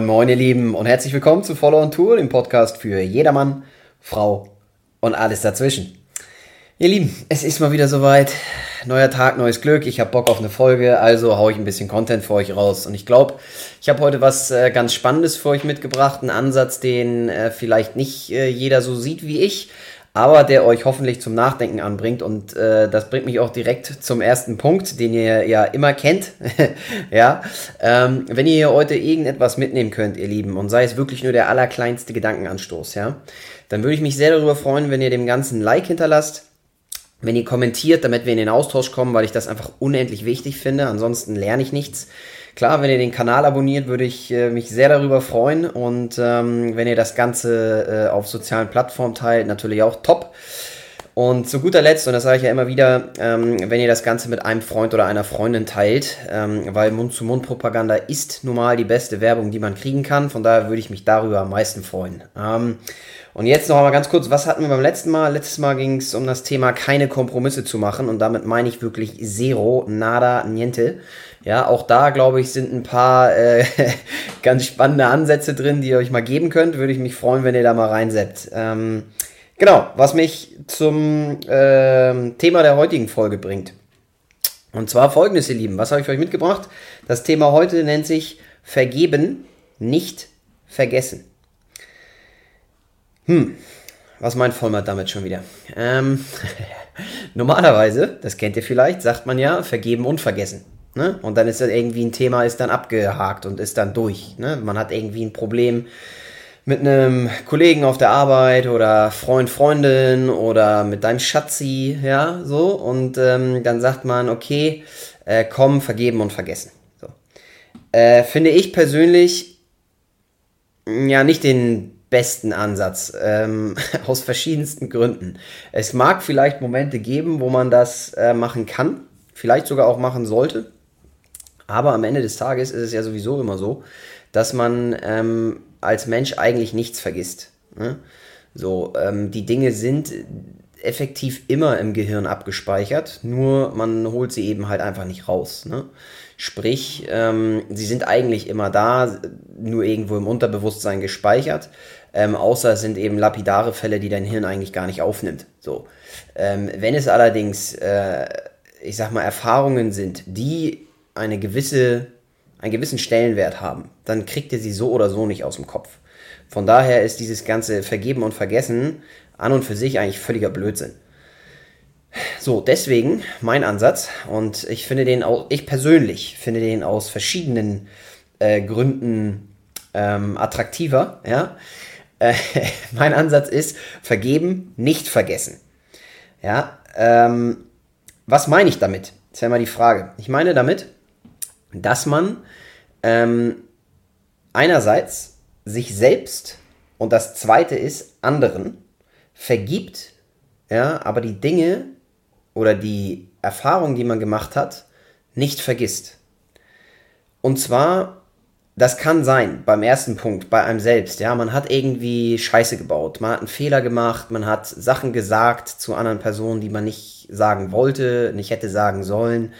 Moin, moin, ihr Lieben, und herzlich willkommen zu Follow on Tour, dem Podcast für jedermann, Frau und alles dazwischen. Ihr Lieben, es ist mal wieder soweit. Neuer Tag, neues Glück. Ich habe Bock auf eine Folge, also haue ich ein bisschen Content für euch raus. Und ich glaube, ich habe heute was äh, ganz Spannendes für euch mitgebracht. Einen Ansatz, den äh, vielleicht nicht äh, jeder so sieht wie ich aber der euch hoffentlich zum Nachdenken anbringt. Und äh, das bringt mich auch direkt zum ersten Punkt, den ihr ja immer kennt. ja, ähm, wenn ihr heute irgendetwas mitnehmen könnt, ihr Lieben, und sei es wirklich nur der allerkleinste Gedankenanstoß, ja, dann würde ich mich sehr darüber freuen, wenn ihr dem Ganzen Like hinterlasst. Wenn ihr kommentiert, damit wir in den Austausch kommen, weil ich das einfach unendlich wichtig finde. Ansonsten lerne ich nichts. Klar, wenn ihr den Kanal abonniert, würde ich äh, mich sehr darüber freuen. Und ähm, wenn ihr das Ganze äh, auf sozialen Plattformen teilt, natürlich auch top. Und zu guter Letzt, und das sage ich ja immer wieder, ähm, wenn ihr das Ganze mit einem Freund oder einer Freundin teilt, ähm, weil Mund-zu-Mund-Propaganda ist nun mal die beste Werbung, die man kriegen kann. Von daher würde ich mich darüber am meisten freuen. Ähm, und jetzt noch einmal ganz kurz, was hatten wir beim letzten Mal? Letztes Mal ging es um das Thema, keine Kompromisse zu machen. Und damit meine ich wirklich zero, nada, niente. Ja, auch da, glaube ich, sind ein paar äh, ganz spannende Ansätze drin, die ihr euch mal geben könnt. Würde ich mich freuen, wenn ihr da mal reinseppt. Ähm, genau, was mich zum äh, Thema der heutigen Folge bringt. Und zwar folgendes, ihr Lieben. Was habe ich für euch mitgebracht? Das Thema heute nennt sich Vergeben, nicht vergessen. Hm, was meint Vollmer damit schon wieder? Ähm, normalerweise, das kennt ihr vielleicht, sagt man ja, vergeben und vergessen. Ne? Und dann ist das irgendwie ein Thema, ist dann abgehakt und ist dann durch. Ne? Man hat irgendwie ein Problem mit einem Kollegen auf der Arbeit oder Freund, Freundin oder mit deinem Schatzi, ja, so. Und ähm, dann sagt man, okay, äh, komm, vergeben und vergessen. So. Äh, finde ich persönlich ja nicht den besten Ansatz, ähm, aus verschiedensten Gründen. Es mag vielleicht Momente geben, wo man das äh, machen kann, vielleicht sogar auch machen sollte. Aber am Ende des Tages ist es ja sowieso immer so, dass man ähm, als Mensch eigentlich nichts vergisst. Ne? So, ähm, die Dinge sind effektiv immer im Gehirn abgespeichert, nur man holt sie eben halt einfach nicht raus. Ne? Sprich, ähm, sie sind eigentlich immer da, nur irgendwo im Unterbewusstsein gespeichert, ähm, außer es sind eben lapidare Fälle, die dein Hirn eigentlich gar nicht aufnimmt. So, ähm, wenn es allerdings, äh, ich sag mal, Erfahrungen sind, die eine gewisse, einen gewissen Stellenwert haben, dann kriegt ihr sie so oder so nicht aus dem Kopf. Von daher ist dieses ganze Vergeben und Vergessen an und für sich eigentlich völliger Blödsinn. So, deswegen mein Ansatz und ich finde den auch, ich persönlich finde den aus verschiedenen äh, Gründen ähm, attraktiver, ja. Äh, mein Ansatz ist vergeben, nicht vergessen. Ja, ähm, was meine ich damit? Das ist ja mal die Frage. Ich meine damit, dass man ähm, einerseits sich selbst und das zweite ist anderen vergibt, ja, aber die Dinge oder die Erfahrungen, die man gemacht hat, nicht vergisst. Und zwar, das kann sein, beim ersten Punkt, bei einem selbst, ja, man hat irgendwie Scheiße gebaut, man hat einen Fehler gemacht, man hat Sachen gesagt zu anderen Personen, die man nicht sagen wollte, nicht hätte sagen sollen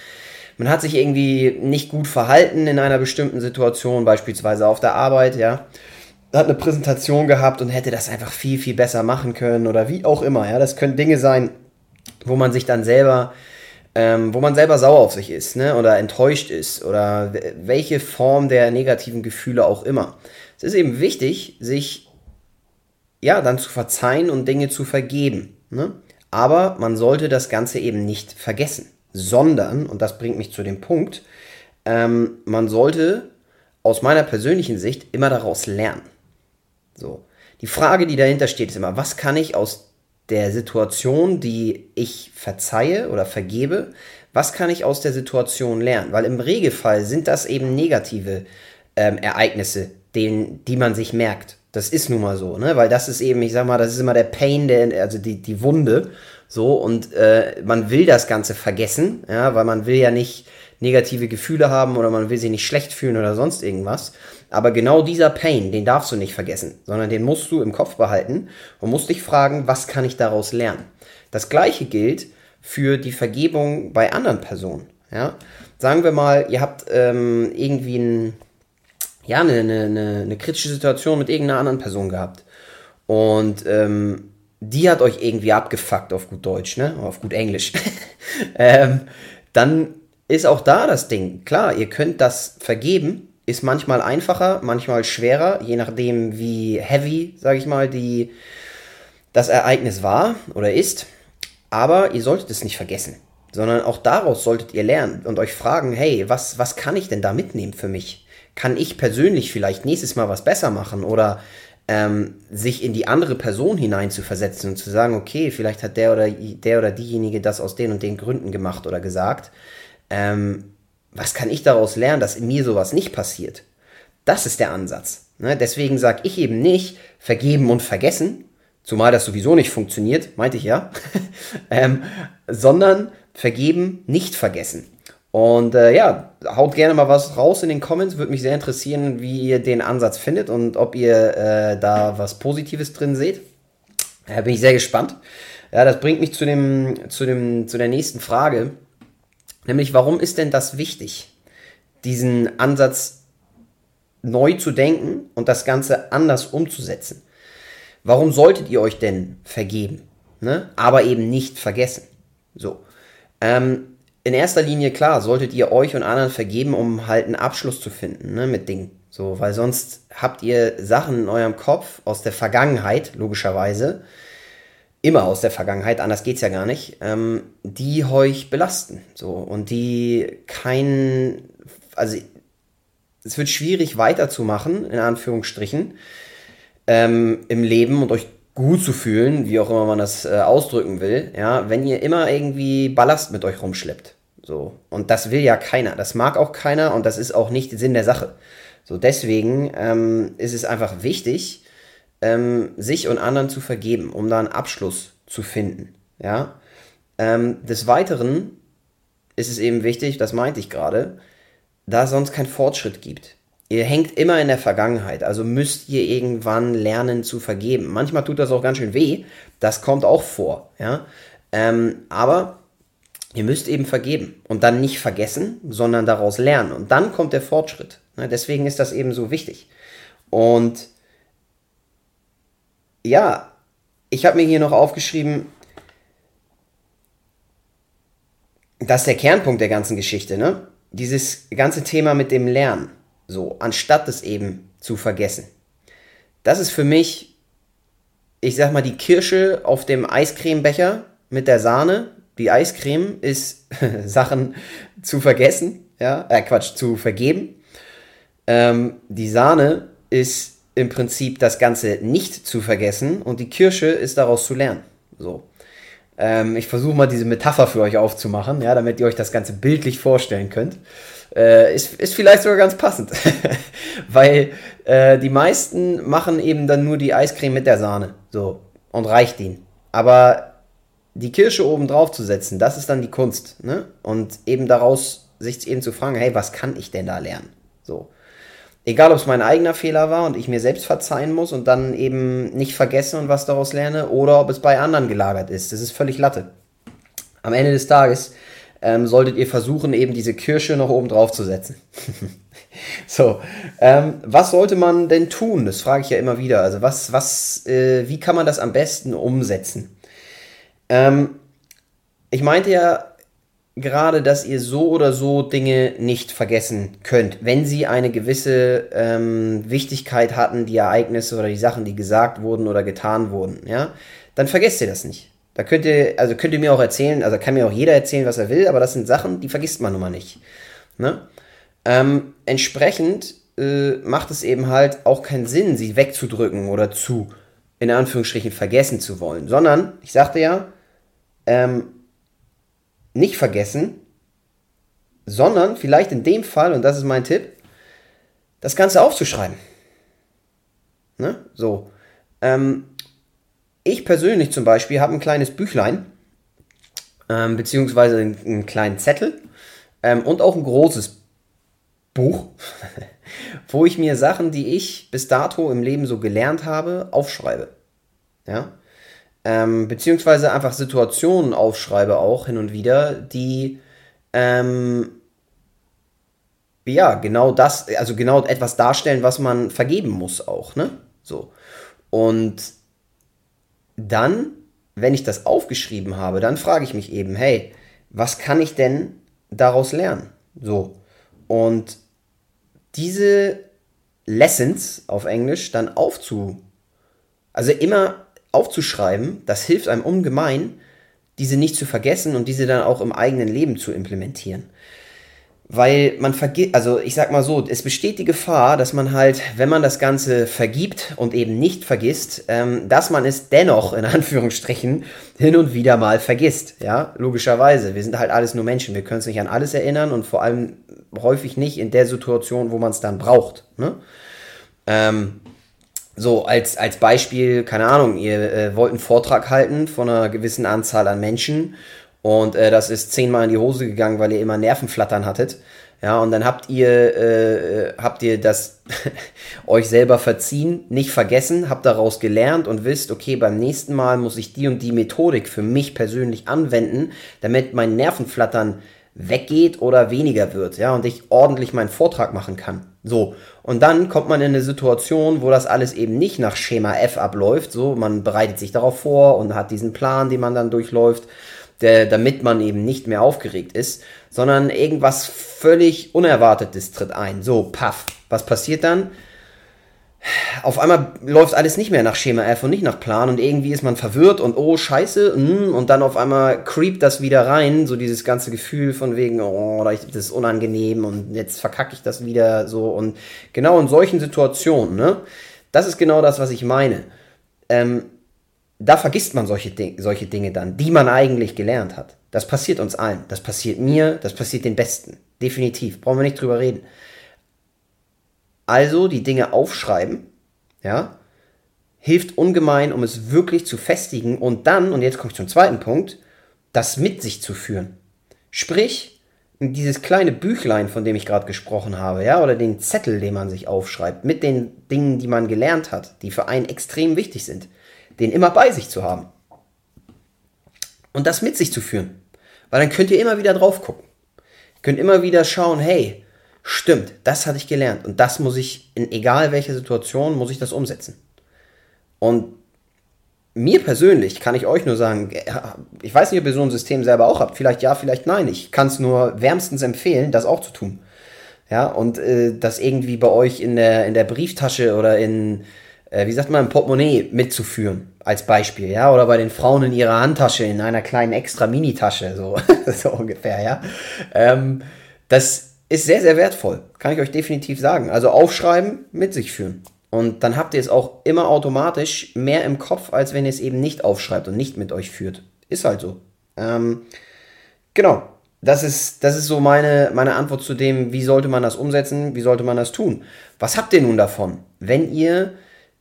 man hat sich irgendwie nicht gut verhalten in einer bestimmten Situation, beispielsweise auf der Arbeit, ja. Hat eine Präsentation gehabt und hätte das einfach viel, viel besser machen können oder wie auch immer, ja. Das können Dinge sein, wo man sich dann selber, ähm, wo man selber sauer auf sich ist, ne, oder enttäuscht ist oder welche Form der negativen Gefühle auch immer. Es ist eben wichtig, sich ja dann zu verzeihen und Dinge zu vergeben, ne. Aber man sollte das Ganze eben nicht vergessen sondern, und das bringt mich zu dem Punkt, ähm, man sollte aus meiner persönlichen Sicht immer daraus lernen. So. Die Frage, die dahinter steht, ist immer, was kann ich aus der Situation, die ich verzeihe oder vergebe, was kann ich aus der Situation lernen? Weil im Regelfall sind das eben negative ähm, Ereignisse, den, die man sich merkt. Das ist nun mal so, ne? Weil das ist eben, ich sag mal, das ist immer der Pain, der, also die, die Wunde. So, und äh, man will das Ganze vergessen, ja, weil man will ja nicht negative Gefühle haben oder man will sich nicht schlecht fühlen oder sonst irgendwas. Aber genau dieser Pain, den darfst du nicht vergessen, sondern den musst du im Kopf behalten und musst dich fragen, was kann ich daraus lernen? Das gleiche gilt für die Vergebung bei anderen Personen. Ja? Sagen wir mal, ihr habt ähm, irgendwie ein ja, eine, eine, eine kritische Situation mit irgendeiner anderen Person gehabt. Und ähm, die hat euch irgendwie abgefuckt auf gut Deutsch, ne? Auf gut Englisch. ähm, dann ist auch da das Ding. Klar, ihr könnt das vergeben, ist manchmal einfacher, manchmal schwerer, je nachdem, wie heavy, sage ich mal, die, das Ereignis war oder ist. Aber ihr solltet es nicht vergessen, sondern auch daraus solltet ihr lernen und euch fragen, hey, was, was kann ich denn da mitnehmen für mich? Kann ich persönlich vielleicht nächstes Mal was besser machen oder ähm, sich in die andere Person hineinzuversetzen und zu sagen, okay, vielleicht hat der oder der oder diejenige das aus den und den Gründen gemacht oder gesagt. Ähm, was kann ich daraus lernen, dass in mir sowas nicht passiert? Das ist der Ansatz. Ne? Deswegen sage ich eben nicht vergeben und vergessen, zumal das sowieso nicht funktioniert, meinte ich ja, ähm, sondern vergeben, nicht vergessen. Und äh, ja, haut gerne mal was raus in den Comments. Würde mich sehr interessieren, wie ihr den Ansatz findet und ob ihr äh, da was Positives drin seht. Da bin ich sehr gespannt. Ja, das bringt mich zu, dem, zu, dem, zu der nächsten Frage. Nämlich, warum ist denn das wichtig, diesen Ansatz neu zu denken und das Ganze anders umzusetzen? Warum solltet ihr euch denn vergeben? Ne? Aber eben nicht vergessen. So. Ähm, in erster Linie, klar, solltet ihr euch und anderen vergeben, um halt einen Abschluss zu finden ne, mit Dingen. So, weil sonst habt ihr Sachen in eurem Kopf aus der Vergangenheit, logischerweise, immer aus der Vergangenheit, anders geht's ja gar nicht, ähm, die euch belasten. So, und die kein, also es wird schwierig weiterzumachen, in Anführungsstrichen, ähm, im Leben und euch gut zu fühlen, wie auch immer man das äh, ausdrücken will, ja, wenn ihr immer irgendwie Ballast mit euch rumschleppt. So. Und das will ja keiner. Das mag auch keiner und das ist auch nicht Sinn der Sache. So, deswegen ähm, ist es einfach wichtig, ähm, sich und anderen zu vergeben, um da einen Abschluss zu finden. Ja. Ähm, des Weiteren ist es eben wichtig, das meinte ich gerade, da es sonst keinen Fortschritt gibt. Ihr hängt immer in der Vergangenheit, also müsst ihr irgendwann lernen zu vergeben. Manchmal tut das auch ganz schön weh, das kommt auch vor, ja. Ähm, aber ihr müsst eben vergeben und dann nicht vergessen, sondern daraus lernen und dann kommt der Fortschritt. Ne? Deswegen ist das eben so wichtig. Und ja, ich habe mir hier noch aufgeschrieben, das ist der Kernpunkt der ganzen Geschichte, ne? Dieses ganze Thema mit dem Lernen. So, anstatt es eben zu vergessen. Das ist für mich, ich sag mal, die Kirsche auf dem Eiscremebecher mit der Sahne. Die Eiscreme ist Sachen zu vergessen, ja, äh, Quatsch, zu vergeben. Ähm, die Sahne ist im Prinzip das Ganze nicht zu vergessen und die Kirsche ist daraus zu lernen. So. Ähm, ich versuche mal diese Metapher für euch aufzumachen, ja, damit ihr euch das Ganze bildlich vorstellen könnt. Äh, ist, ist vielleicht sogar ganz passend. Weil äh, die meisten machen eben dann nur die Eiscreme mit der Sahne. So. Und reicht ihnen. Aber die Kirsche oben drauf zu setzen, das ist dann die Kunst. Ne? Und eben daraus sich eben zu fragen, hey, was kann ich denn da lernen? So. Egal, ob es mein eigener Fehler war und ich mir selbst verzeihen muss und dann eben nicht vergessen und was daraus lerne, oder ob es bei anderen gelagert ist. Das ist völlig Latte. Am Ende des Tages ähm, solltet ihr versuchen, eben diese Kirsche noch oben drauf zu setzen. so, ähm, was sollte man denn tun? Das frage ich ja immer wieder. Also was, was, äh, wie kann man das am besten umsetzen? Ähm, ich meinte ja gerade, dass ihr so oder so Dinge nicht vergessen könnt, wenn sie eine gewisse ähm, Wichtigkeit hatten, die Ereignisse oder die Sachen, die gesagt wurden oder getan wurden, ja, dann vergesst ihr das nicht. Da könnt ihr, also könnt ihr mir auch erzählen, also kann mir auch jeder erzählen, was er will, aber das sind Sachen, die vergisst man nun mal nicht. Ne? Ähm, entsprechend äh, macht es eben halt auch keinen Sinn, sie wegzudrücken oder zu, in Anführungsstrichen, vergessen zu wollen, sondern, ich sagte ja, ähm, nicht vergessen, sondern vielleicht in dem Fall, und das ist mein Tipp, das Ganze aufzuschreiben. Ne? So. Ähm, ich persönlich zum Beispiel habe ein kleines Büchlein, ähm, beziehungsweise einen, einen, kleinen Zettel ähm, und auch ein großes Buch, wo ich mir Sachen, die ich bis dato im Leben so gelernt habe, aufschreibe. Ja. Ähm, beziehungsweise einfach Situationen aufschreibe auch hin und wieder, die ähm, ja, genau das, also genau etwas darstellen, was man vergeben muss auch, ne? So. Und dann, wenn ich das aufgeschrieben habe, dann frage ich mich eben, hey, was kann ich denn daraus lernen? So. Und diese Lessons auf Englisch dann aufzu, also immer aufzuschreiben, das hilft einem ungemein, diese nicht zu vergessen und diese dann auch im eigenen Leben zu implementieren weil man vergisst, also ich sag mal so, es besteht die Gefahr, dass man halt, wenn man das Ganze vergibt und eben nicht vergisst, ähm, dass man es dennoch in Anführungsstrichen hin und wieder mal vergisst. Ja, logischerweise. Wir sind halt alles nur Menschen. Wir können uns nicht an alles erinnern und vor allem häufig nicht in der Situation, wo man es dann braucht. Ne? Ähm, so, als, als Beispiel, keine Ahnung, ihr äh, wollt einen Vortrag halten von einer gewissen Anzahl an Menschen und äh, das ist zehnmal in die Hose gegangen, weil ihr immer Nervenflattern hattet. Ja, und dann habt ihr, äh, habt ihr das euch selber verziehen, nicht vergessen, habt daraus gelernt und wisst, okay, beim nächsten Mal muss ich die und die Methodik für mich persönlich anwenden, damit mein Nervenflattern weggeht oder weniger wird, ja, und ich ordentlich meinen Vortrag machen kann. So. Und dann kommt man in eine Situation, wo das alles eben nicht nach Schema F abläuft, so, man bereitet sich darauf vor und hat diesen Plan, den man dann durchläuft der, damit man eben nicht mehr aufgeregt ist, sondern irgendwas völlig Unerwartetes tritt ein. So, paff. Was passiert dann? Auf einmal läuft alles nicht mehr nach Schema F und nicht nach Plan und irgendwie ist man verwirrt und oh scheiße mm, und dann auf einmal creept das wieder rein, so dieses ganze Gefühl von wegen, oh, das ist unangenehm und jetzt verkacke ich das wieder so und genau in solchen Situationen, ne? Das ist genau das, was ich meine. Ähm, da vergisst man solche, solche Dinge dann, die man eigentlich gelernt hat. Das passiert uns allen. Das passiert mir, das passiert den Besten. Definitiv. Brauchen wir nicht drüber reden. Also die Dinge aufschreiben, ja, hilft ungemein, um es wirklich zu festigen und dann, und jetzt komme ich zum zweiten Punkt, das mit sich zu führen. Sprich, dieses kleine Büchlein, von dem ich gerade gesprochen habe, ja, oder den Zettel, den man sich aufschreibt, mit den Dingen, die man gelernt hat, die für einen extrem wichtig sind den immer bei sich zu haben. Und das mit sich zu führen. Weil dann könnt ihr immer wieder drauf gucken. Ihr könnt immer wieder schauen, hey, stimmt, das hatte ich gelernt. Und das muss ich, in egal welcher Situation, muss ich das umsetzen. Und mir persönlich kann ich euch nur sagen, ich weiß nicht, ob ihr so ein System selber auch habt. Vielleicht ja, vielleicht nein. Ich kann es nur wärmstens empfehlen, das auch zu tun. Ja, und äh, das irgendwie bei euch in der, in der Brieftasche oder in, äh, wie sagt man, im Portemonnaie mitzuführen, als Beispiel, ja, oder bei den Frauen in ihrer Handtasche, in einer kleinen extra Mini-Tasche, so, so ungefähr, ja. Ähm, das ist sehr, sehr wertvoll, kann ich euch definitiv sagen. Also aufschreiben, mit sich führen. Und dann habt ihr es auch immer automatisch mehr im Kopf, als wenn ihr es eben nicht aufschreibt und nicht mit euch führt. Ist halt so. Ähm, genau. Das ist, das ist so meine, meine Antwort zu dem, wie sollte man das umsetzen, wie sollte man das tun. Was habt ihr nun davon, wenn ihr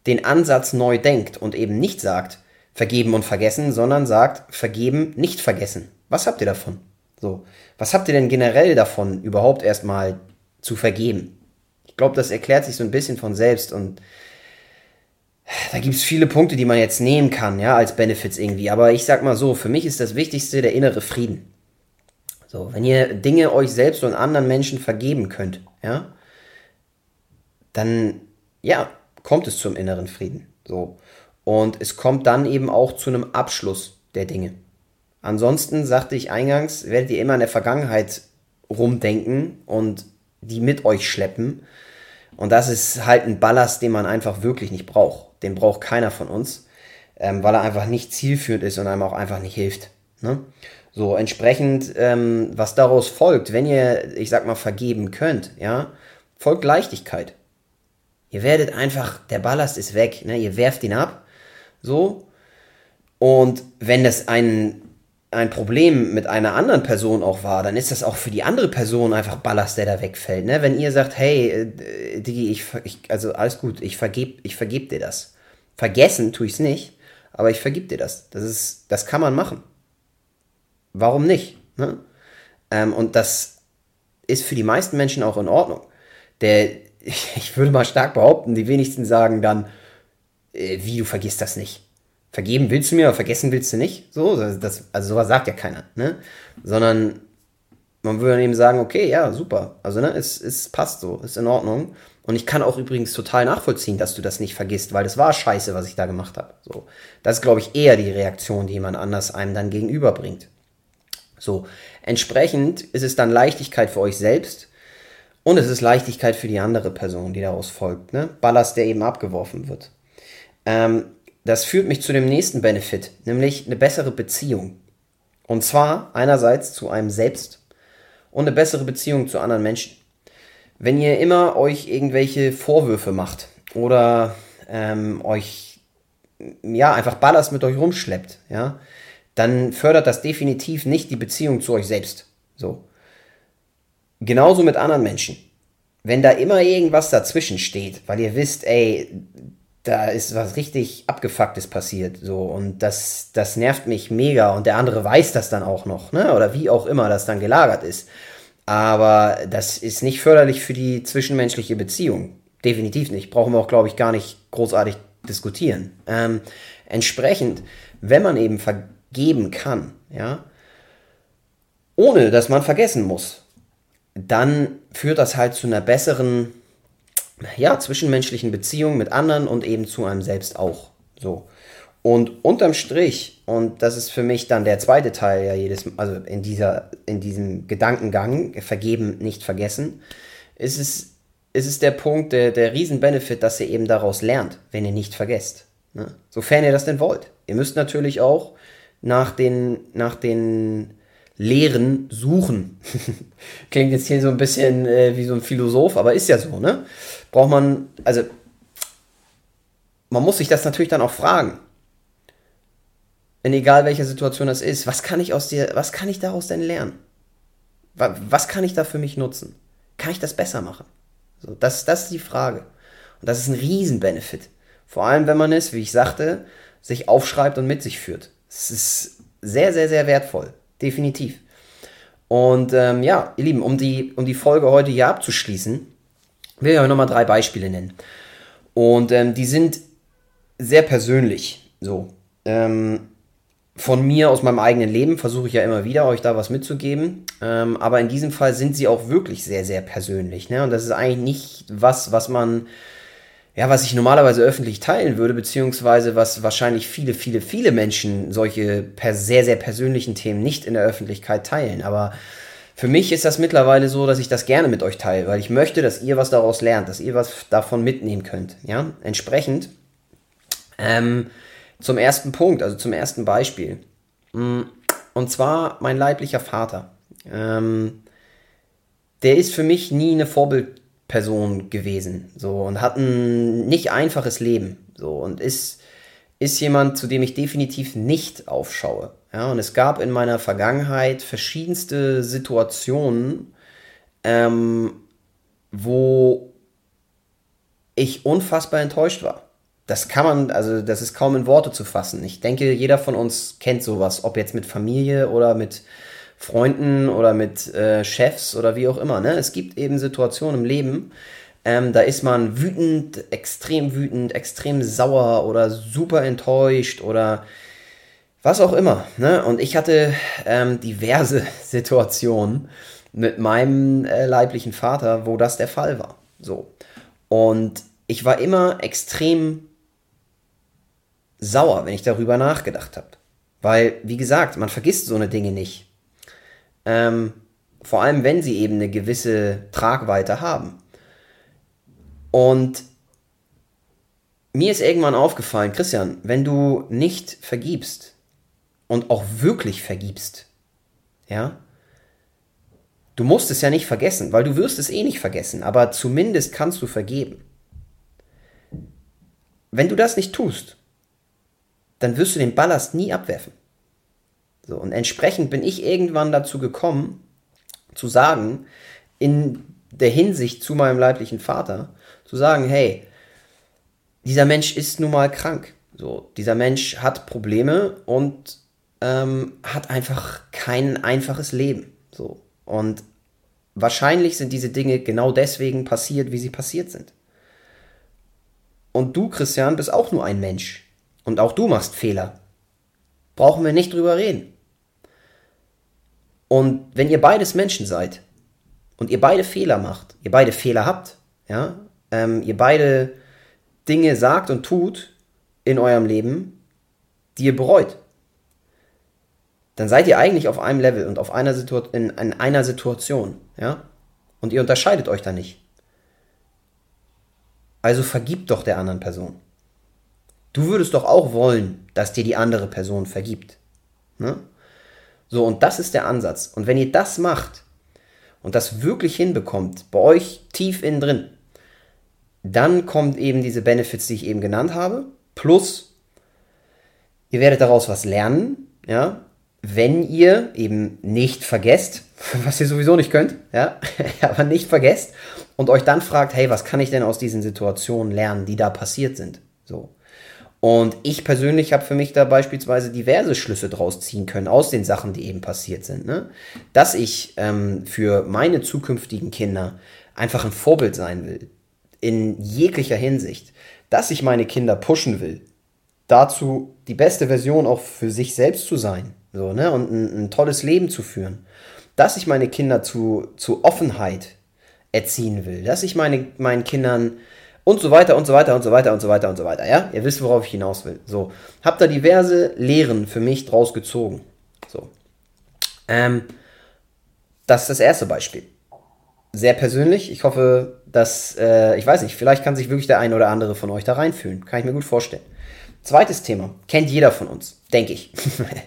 den Ansatz neu denkt und eben nicht sagt, vergeben und vergessen, sondern sagt, vergeben, nicht vergessen. Was habt ihr davon? So, was habt ihr denn generell davon, überhaupt erstmal zu vergeben? Ich glaube, das erklärt sich so ein bisschen von selbst und da gibt es viele Punkte, die man jetzt nehmen kann, ja, als Benefits irgendwie. Aber ich sag mal so, für mich ist das Wichtigste der innere Frieden. So, wenn ihr Dinge euch selbst und anderen Menschen vergeben könnt, ja, dann, ja, kommt es zum inneren Frieden. So. Und es kommt dann eben auch zu einem Abschluss der Dinge. Ansonsten, sagte ich eingangs, werdet ihr immer in der Vergangenheit rumdenken und die mit euch schleppen. Und das ist halt ein Ballast, den man einfach wirklich nicht braucht. Den braucht keiner von uns, ähm, weil er einfach nicht zielführend ist und einem auch einfach nicht hilft. Ne? So, entsprechend, ähm, was daraus folgt, wenn ihr, ich sag mal, vergeben könnt, ja, folgt Leichtigkeit. Ihr werdet einfach, der Ballast ist weg, ne? ihr werft ihn ab, so. Und wenn das ein, ein Problem mit einer anderen Person auch war, dann ist das auch für die andere Person einfach Ballast, der da wegfällt. Ne? Wenn ihr sagt, hey, äh, Digi, ich, ich, also alles gut, ich vergeb, ich vergeb dir das. Vergessen tue ich es nicht, aber ich vergib dir das. Das ist, das kann man machen. Warum nicht? Ne? Ähm, und das ist für die meisten Menschen auch in Ordnung. Der, ich würde mal stark behaupten, die wenigsten sagen dann, äh, wie du vergisst das nicht. Vergeben willst du mir, aber vergessen willst du nicht. So, das, also sowas sagt ja keiner, ne? Sondern Man würde dann eben sagen, okay, ja, super. Also, ne, es, es passt so, ist in Ordnung. Und ich kann auch übrigens total nachvollziehen, dass du das nicht vergisst, weil das war scheiße, was ich da gemacht habe. So. Das ist, glaube ich, eher die Reaktion, die jemand anders einem dann gegenüberbringt. So. Entsprechend ist es dann Leichtigkeit für euch selbst und es ist Leichtigkeit für die andere Person, die daraus folgt. Ne? Ballast, der eben abgeworfen wird. Ähm, das führt mich zu dem nächsten Benefit, nämlich eine bessere Beziehung. Und zwar einerseits zu einem selbst und eine bessere Beziehung zu anderen Menschen. Wenn ihr immer euch irgendwelche Vorwürfe macht oder ähm, euch ja einfach Ballast mit euch rumschleppt, ja, dann fördert das definitiv nicht die Beziehung zu euch selbst. So. Genauso mit anderen Menschen. Wenn da immer irgendwas dazwischen steht, weil ihr wisst, ey, da ist was richtig abgefucktes passiert, so und das das nervt mich mega und der andere weiß das dann auch noch, ne? Oder wie auch immer das dann gelagert ist. Aber das ist nicht förderlich für die zwischenmenschliche Beziehung. Definitiv nicht. Brauchen wir auch, glaube ich, gar nicht großartig diskutieren. Ähm, entsprechend, wenn man eben vergeben kann, ja, ohne dass man vergessen muss, dann führt das halt zu einer besseren ja, zwischenmenschlichen Beziehung mit anderen und eben zu einem selbst auch. So. Und unterm Strich, und das ist für mich dann der zweite Teil ja jedes, also in dieser, in diesem Gedankengang, vergeben, nicht vergessen, ist es, ist es der Punkt, der, der Riesenbenefit, dass ihr eben daraus lernt, wenn ihr nicht vergesst. Ne? Sofern ihr das denn wollt. Ihr müsst natürlich auch nach den, nach den Lehren suchen. Klingt jetzt hier so ein bisschen äh, wie so ein Philosoph, aber ist ja so, ne? Braucht man, also, man muss sich das natürlich dann auch fragen. In egal welcher Situation das ist, was kann ich aus dir, was kann ich daraus denn lernen? Was kann ich da für mich nutzen? Kann ich das besser machen? So, das, das ist die Frage. Und das ist ein Riesenbenefit. Vor allem, wenn man es, wie ich sagte, sich aufschreibt und mit sich führt. Es ist sehr, sehr, sehr wertvoll. Definitiv. Und ähm, ja, ihr Lieben, um die, um die Folge heute hier abzuschließen, will ich euch nochmal drei Beispiele nennen. Und ähm, die sind sehr persönlich. So. Ähm, von mir aus meinem eigenen Leben versuche ich ja immer wieder, euch da was mitzugeben. Ähm, aber in diesem Fall sind sie auch wirklich sehr, sehr persönlich. Ne? Und das ist eigentlich nicht was, was man ja, was ich normalerweise öffentlich teilen würde, beziehungsweise was wahrscheinlich viele, viele, viele Menschen solche per sehr, sehr persönlichen Themen nicht in der Öffentlichkeit teilen. Aber für mich ist das mittlerweile so, dass ich das gerne mit euch teile, weil ich möchte, dass ihr was daraus lernt, dass ihr was davon mitnehmen könnt. Ja, entsprechend ähm, zum ersten Punkt, also zum ersten Beispiel. Mm, und zwar mein leiblicher Vater. Ähm, der ist für mich nie eine Vorbild Person gewesen. So und hat ein nicht einfaches Leben. So und ist, ist jemand, zu dem ich definitiv nicht aufschaue. Ja, und es gab in meiner Vergangenheit verschiedenste Situationen, ähm, wo ich unfassbar enttäuscht war. Das kann man, also das ist kaum in Worte zu fassen. Ich denke, jeder von uns kennt sowas, ob jetzt mit Familie oder mit Freunden oder mit äh, Chefs oder wie auch immer. Ne? Es gibt eben Situationen im Leben, ähm, da ist man wütend, extrem wütend, extrem sauer oder super enttäuscht oder was auch immer. Ne? Und ich hatte ähm, diverse Situationen mit meinem äh, leiblichen Vater, wo das der Fall war. So. Und ich war immer extrem sauer, wenn ich darüber nachgedacht habe. Weil, wie gesagt, man vergisst so eine Dinge nicht. Ähm, vor allem, wenn sie eben eine gewisse Tragweite haben. Und mir ist irgendwann aufgefallen, Christian, wenn du nicht vergibst und auch wirklich vergibst, ja, du musst es ja nicht vergessen, weil du wirst es eh nicht vergessen, aber zumindest kannst du vergeben. Wenn du das nicht tust, dann wirst du den Ballast nie abwerfen. So, und entsprechend bin ich irgendwann dazu gekommen, zu sagen, in der Hinsicht zu meinem leiblichen Vater, zu sagen, hey, dieser Mensch ist nun mal krank. So, dieser Mensch hat Probleme und ähm, hat einfach kein einfaches Leben. So. Und wahrscheinlich sind diese Dinge genau deswegen passiert, wie sie passiert sind. Und du, Christian, bist auch nur ein Mensch. Und auch du machst Fehler. Brauchen wir nicht drüber reden. Und wenn ihr beides Menschen seid und ihr beide Fehler macht, ihr beide Fehler habt, ja, ähm, ihr beide Dinge sagt und tut in eurem Leben, die ihr bereut, dann seid ihr eigentlich auf einem Level und auf einer Situation, in, in einer Situation, ja, und ihr unterscheidet euch da nicht. Also vergibt doch der anderen Person. Du würdest doch auch wollen, dass dir die andere Person vergibt. Ne? So, und das ist der Ansatz. Und wenn ihr das macht und das wirklich hinbekommt, bei euch tief innen drin, dann kommt eben diese Benefits, die ich eben genannt habe, plus ihr werdet daraus was lernen, ja, wenn ihr eben nicht vergesst, was ihr sowieso nicht könnt, ja, aber nicht vergesst und euch dann fragt, hey, was kann ich denn aus diesen Situationen lernen, die da passiert sind? So. Und ich persönlich habe für mich da beispielsweise diverse Schlüsse draus ziehen können aus den Sachen, die eben passiert sind. Ne? Dass ich ähm, für meine zukünftigen Kinder einfach ein Vorbild sein will, in jeglicher Hinsicht. Dass ich meine Kinder pushen will, dazu die beste Version auch für sich selbst zu sein so, ne? und ein, ein tolles Leben zu führen. Dass ich meine Kinder zu, zu Offenheit erziehen will, dass ich meine, meinen Kindern und so weiter und so weiter und so weiter und so weiter und so weiter. Ja, ihr wisst, worauf ich hinaus will. So, hab da diverse Lehren für mich draus gezogen. So, ähm, das ist das erste Beispiel. Sehr persönlich. Ich hoffe, dass äh, ich weiß nicht. Vielleicht kann sich wirklich der eine oder andere von euch da reinfühlen. Kann ich mir gut vorstellen. Zweites Thema, kennt jeder von uns, denke ich.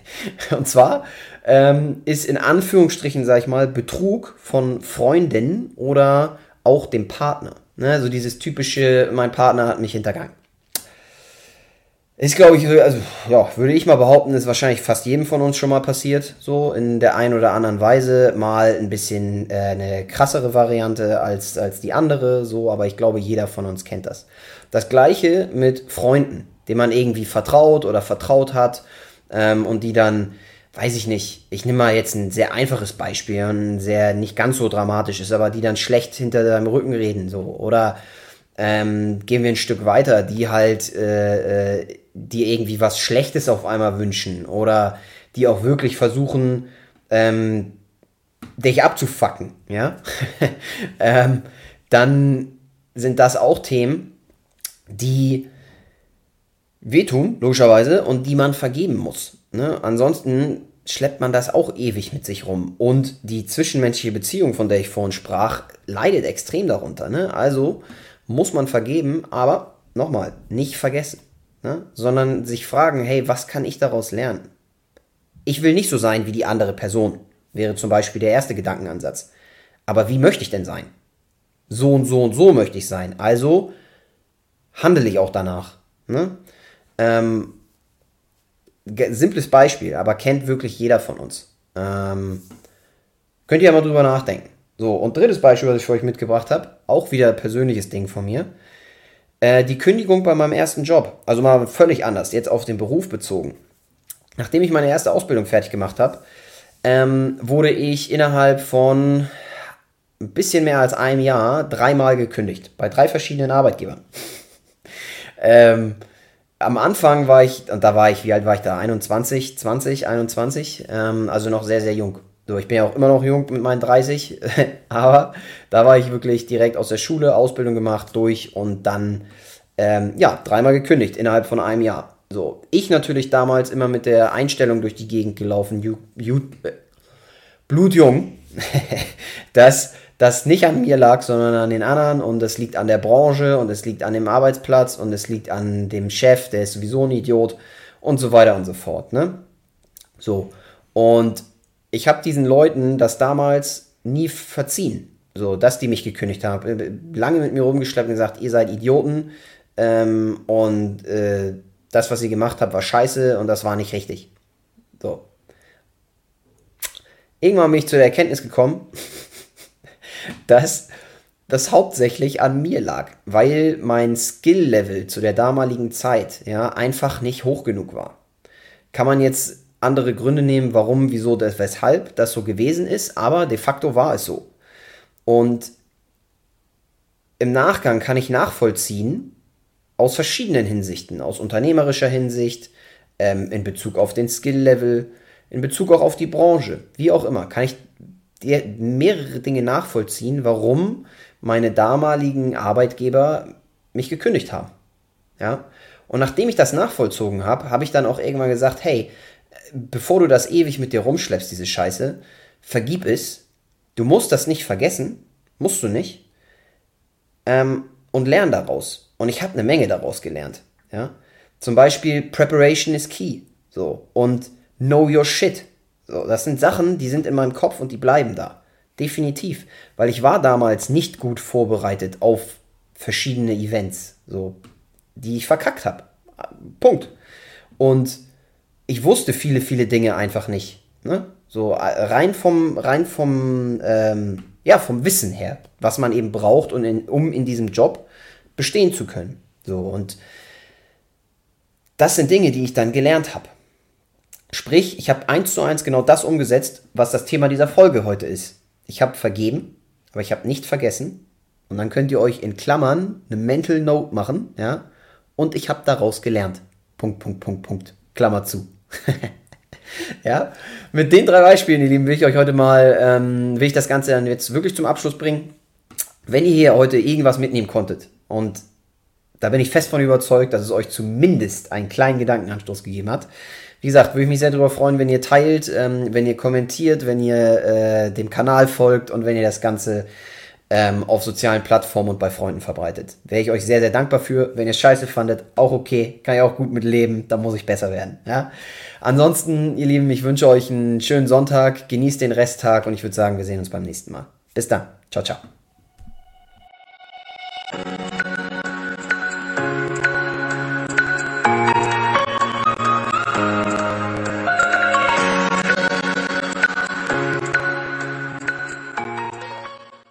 und zwar ähm, ist in Anführungsstrichen, sag ich mal, Betrug von Freundinnen oder auch dem Partner. Ne? So dieses typische, mein Partner hat mich hintergangen. Ist, glaube ich, also, ja, würde ich mal behaupten, ist wahrscheinlich fast jedem von uns schon mal passiert, so in der einen oder anderen Weise. Mal ein bisschen äh, eine krassere Variante als, als die andere, so, aber ich glaube, jeder von uns kennt das. Das gleiche mit Freunden dem man irgendwie vertraut oder vertraut hat ähm, und die dann, weiß ich nicht, ich nehme mal jetzt ein sehr einfaches Beispiel, ein sehr nicht ganz so dramatisches, aber die dann schlecht hinter deinem Rücken reden, so. Oder ähm, gehen wir ein Stück weiter, die halt äh, äh, die irgendwie was Schlechtes auf einmal wünschen oder die auch wirklich versuchen, ähm, dich abzufacken, ja, ähm, dann sind das auch Themen, die wehtun, logischerweise, und die man vergeben muss. Ne? Ansonsten schleppt man das auch ewig mit sich rum. Und die zwischenmenschliche Beziehung, von der ich vorhin sprach, leidet extrem darunter. Ne? Also muss man vergeben, aber nochmal, nicht vergessen. Ne? Sondern sich fragen, hey, was kann ich daraus lernen? Ich will nicht so sein wie die andere Person, wäre zum Beispiel der erste Gedankenansatz. Aber wie möchte ich denn sein? So und so und so möchte ich sein. Also handle ich auch danach. Ne? Ähm, simples Beispiel, aber kennt wirklich jeder von uns. Ähm, könnt ihr ja mal drüber nachdenken. So, und drittes Beispiel, was ich für euch mitgebracht habe, auch wieder ein persönliches Ding von mir. Äh, die Kündigung bei meinem ersten Job, also mal völlig anders, jetzt auf den Beruf bezogen. Nachdem ich meine erste Ausbildung fertig gemacht habe, ähm, wurde ich innerhalb von ein bisschen mehr als einem Jahr dreimal gekündigt. Bei drei verschiedenen Arbeitgebern. ähm, am Anfang war ich, und da war ich, wie alt war ich da? 21, 20, 21, ähm, also noch sehr, sehr jung. So, ich bin ja auch immer noch jung mit meinen 30, aber da war ich wirklich direkt aus der Schule, Ausbildung gemacht, durch und dann, ähm, ja, dreimal gekündigt innerhalb von einem Jahr. So, ich natürlich damals immer mit der Einstellung durch die Gegend gelaufen, ju, ju, äh, blutjung, dass das nicht an mir lag, sondern an den anderen und es liegt an der Branche und es liegt an dem Arbeitsplatz und es liegt an dem Chef, der ist sowieso ein Idiot und so weiter und so fort. Ne? So, und ich habe diesen Leuten das damals nie verziehen, so dass die mich gekündigt haben. Lange mit mir rumgeschleppt und gesagt, ihr seid Idioten ähm, und äh, das, was ihr gemacht habt, war scheiße und das war nicht richtig. So. Irgendwann bin ich zu der Erkenntnis gekommen, dass das hauptsächlich an mir lag, weil mein Skill-Level zu der damaligen Zeit ja einfach nicht hoch genug war. Kann man jetzt andere Gründe nehmen, warum, wieso, das, weshalb das so gewesen ist, aber de facto war es so. Und im Nachgang kann ich nachvollziehen, aus verschiedenen Hinsichten, aus unternehmerischer Hinsicht, ähm, in Bezug auf den Skill-Level, in Bezug auch auf die Branche, wie auch immer, kann ich dir mehrere Dinge nachvollziehen, warum meine damaligen Arbeitgeber mich gekündigt haben. Ja? Und nachdem ich das nachvollzogen habe, habe ich dann auch irgendwann gesagt, hey, bevor du das ewig mit dir rumschleppst, diese Scheiße, vergib es. Du musst das nicht vergessen, musst du nicht. Ähm, und lern daraus. Und ich habe eine Menge daraus gelernt. Ja? Zum Beispiel Preparation is key. So. Und know your shit. So, das sind Sachen, die sind in meinem Kopf und die bleiben da. Definitiv. Weil ich war damals nicht gut vorbereitet auf verschiedene Events, so, die ich verkackt habe. Punkt. Und ich wusste viele, viele Dinge einfach nicht. Ne? So rein vom, rein vom, ähm, ja, vom Wissen her, was man eben braucht, und in, um in diesem Job bestehen zu können. So, und das sind Dinge, die ich dann gelernt habe. Sprich, ich habe eins zu eins genau das umgesetzt, was das Thema dieser Folge heute ist. Ich habe vergeben, aber ich habe nicht vergessen. Und dann könnt ihr euch in Klammern eine Mental Note machen, ja. Und ich habe daraus gelernt. Punkt, Punkt, Punkt, Punkt. Klammer zu. ja, mit den drei Beispielen, ihr Lieben, will ich euch heute mal, ähm, will ich das Ganze dann jetzt wirklich zum Abschluss bringen. Wenn ihr hier heute irgendwas mitnehmen konntet und da bin ich fest von überzeugt, dass es euch zumindest einen kleinen Gedankenanstoß gegeben hat, wie gesagt, würde ich mich sehr darüber freuen, wenn ihr teilt, ähm, wenn ihr kommentiert, wenn ihr äh, dem Kanal folgt und wenn ihr das Ganze ähm, auf sozialen Plattformen und bei Freunden verbreitet. Wäre ich euch sehr, sehr dankbar für. Wenn ihr es scheiße fandet, auch okay, kann ich auch gut mit leben, dann muss ich besser werden. Ja? Ansonsten, ihr Lieben, ich wünsche euch einen schönen Sonntag, genießt den Resttag und ich würde sagen, wir sehen uns beim nächsten Mal. Bis dann. Ciao, ciao.